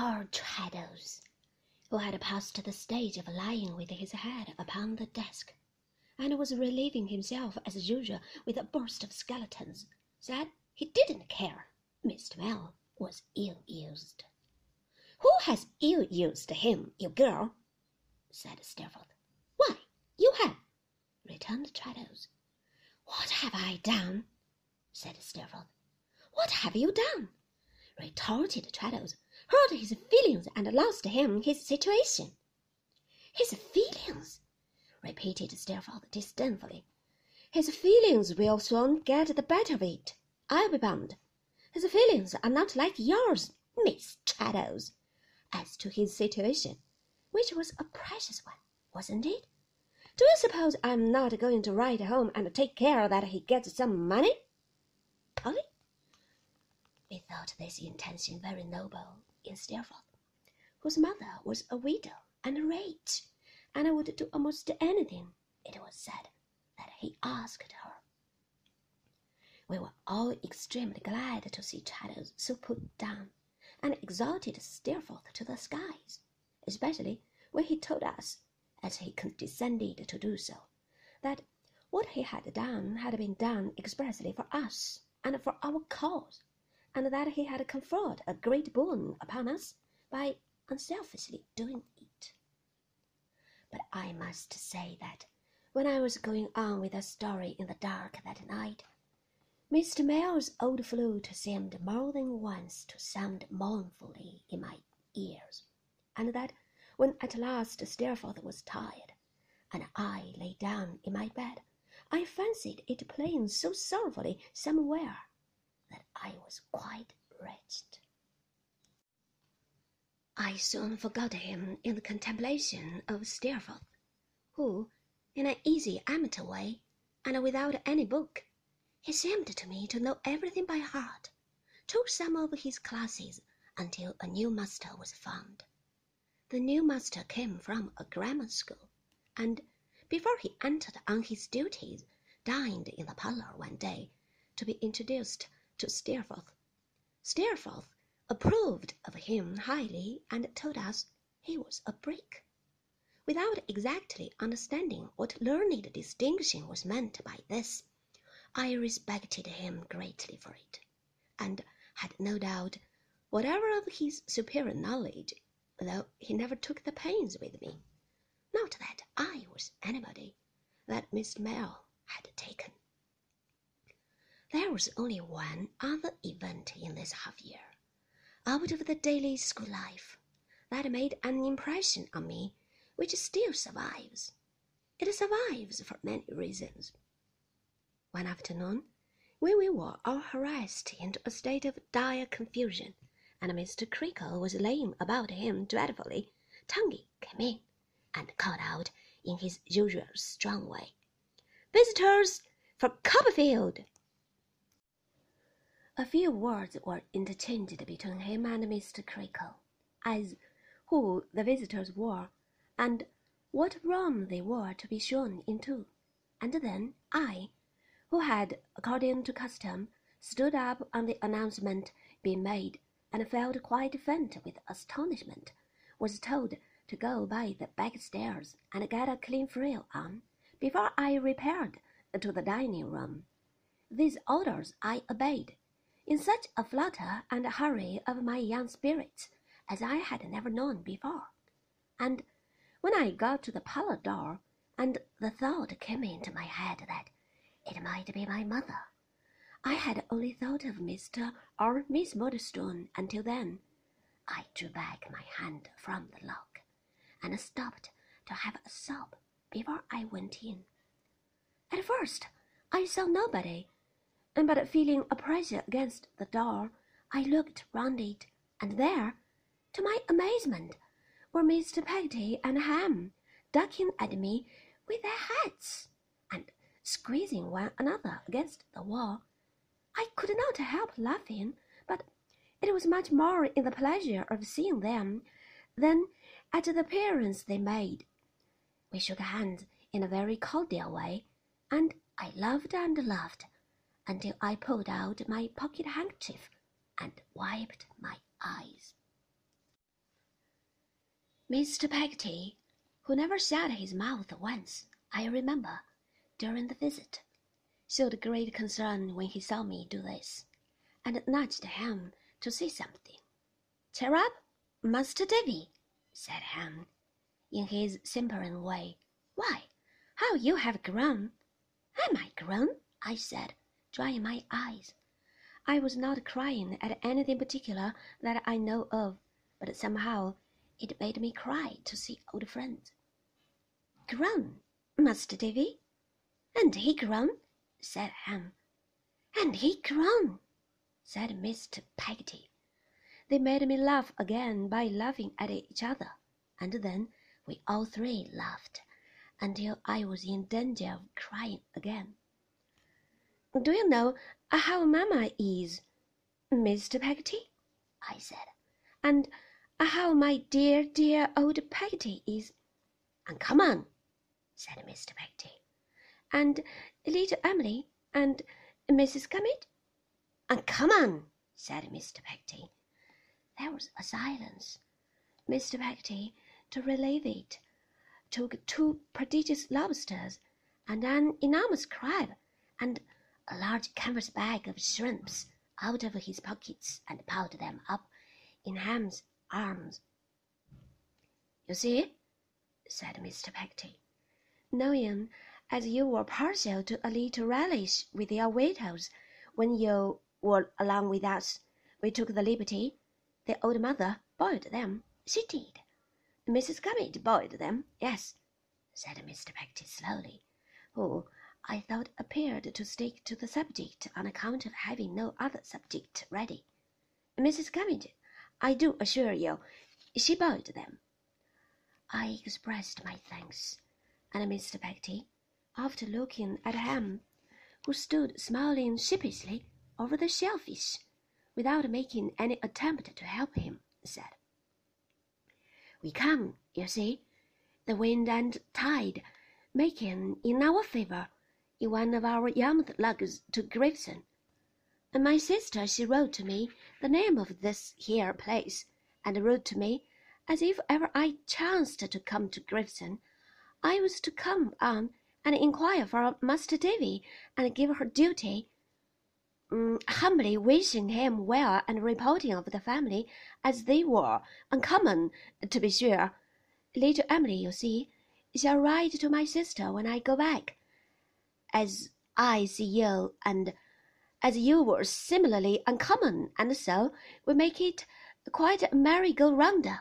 Poor Traddles, who had passed to the stage of lying with his head upon the desk, and was relieving himself as usual with a burst of skeletons, said he didn't care. Mr. Mell was ill used. Who has ill used him, you girl? said Steerforth. Why, you have, returned Traddles. What have I done? said Steerforth. What have you done? retorted Traddles. Hurt his feelings and lost him his situation. His feelings, repeated Steerforth disdainfully. His feelings will soon get the better of it, I'll be bound. His feelings are not like yours, Miss Traddles. As to his situation, which was a precious one, wasn't it? Do you suppose I'm not going to write home and take care that he gets some money? Polly? We thought this intention very noble in Steerforth, whose mother was a widow and a rich, and would do almost anything, it was said, that he asked her. We were all extremely glad to see Traddles so put down, and exalted Steerforth to the skies, especially when he told us, as he condescended to do so, that what he had done had been done expressly for us and for our cause and that he had conferred a great boon upon us by unselfishly doing it. But I must say that when I was going on with the story in the dark that night, Mr. Mell's old flute seemed more than once to sound mournfully in my ears, and that when at last Steerforth was tired, and I lay down in my bed, I fancied it playing so sorrowfully somewhere that I was quite wretched. I soon forgot him in the contemplation of Steerforth, who, in an easy amateur way, and without any book, he seemed to me to know everything by heart, took some of his classes until a new master was found. The new master came from a grammar school, and before he entered on his duties, dined in the parlor one day to be introduced to Steerforth. Steerforth approved of him highly and told us he was a brick. Without exactly understanding what learned distinction was meant by this, I respected him greatly for it, and had no doubt whatever of his superior knowledge, though he never took the pains with me. Not that I was anybody that Miss Mell had taken. There was only one other event in this half year, out of the daily school life, that made an impression on me which still survives. It survives for many reasons. One afternoon, when we were all harassed into a state of dire confusion, and Mr. Creakle was laying about him dreadfully, Tungay came in and called out in his usual strong way, Visitors for Copperfield! A few words were interchanged between him and Mr. Creakle, as who the visitors were, and what room they were to be shown into, and then I, who had, according to custom, stood up on the announcement being made, and felt quite faint with astonishment, was told to go by the back stairs and get a clean frill on before I repaired to the dining room. These orders I obeyed in such a flutter and hurry of my young spirits as I had never known before. And when I got to the parlor door, and the thought came into my head that it might be my mother, I had only thought of Mr. or Miss Murdstone until then. I drew back my hand from the lock and stopped to have a sob before I went in. At first, I saw nobody and but feeling a pressure against the door, I looked round it, and there, to my amazement, were Mr. Peggotty and Ham, ducking at me with their heads, and squeezing one another against the wall. I could not help laughing, but it was much more in the pleasure of seeing them than at the appearance they made. We shook hands in a very cordial way, and I laughed and laughed until I pulled out my pocket handkerchief and wiped my eyes. Mr. Peggotty, who never shut his mouth once, I remember, during the visit, showed great concern when he saw me do this, and nudged Ham to say something. Cheer up, Master Davy, said Ham, in his simpering way. Why, how you have grown! Am I grown? I said, drying my eyes. I was not crying at anything particular that I know of, but somehow it made me cry to see old friends. Grown, Master Davy? And he grown? said Ham. And he grown, said Mr. Peggotty. They made me laugh again by laughing at each other, and then we all three laughed until I was in danger of crying again. Do you know how Mamma is, Mr. Peggotty? I said, and how my dear, dear old Peggotty is. And come on, said Mr. Peggotty. And little Emily and Mrs. Gummidge. And come on, said Mr. Peggotty. There was a silence. Mr. Peggotty, to relieve it, took two prodigious lobsters and an enormous crab and a large canvas bag of shrimps out of his pockets and piled them up in Ham's arms. You see, said Mr. Peggotty, knowing as you were partial to a little relish with your victuals when you were along with us, we took the liberty. The old mother boiled them. She did. Mrs. Gummidge boiled them. Yes, said Mr. Peggotty slowly, who, I thought, appeared to stick to the subject on account of having no other subject ready. Mrs. Gummidge I do assure you, she boiled them. I expressed my thanks, and Mr. Peggotty, after looking at him, who stood smiling sheepishly over the shellfish, without making any attempt to help him, said, We come, you see, the wind and tide making in our favour in one of our Yarmouth lugs to Gravesend and my sister she wrote to me the name of this here place, and wrote to me as if ever I chanced to come to Gravesend, I was to come on and inquire for Master Davy and give her duty, um, humbly wishing him well and reporting of the family as they were uncommon, to be sure. Little Emily, you see, shall write to my sister when I go back, as I see you and as you were similarly uncommon, and so we make it quite a merry-go-rounder.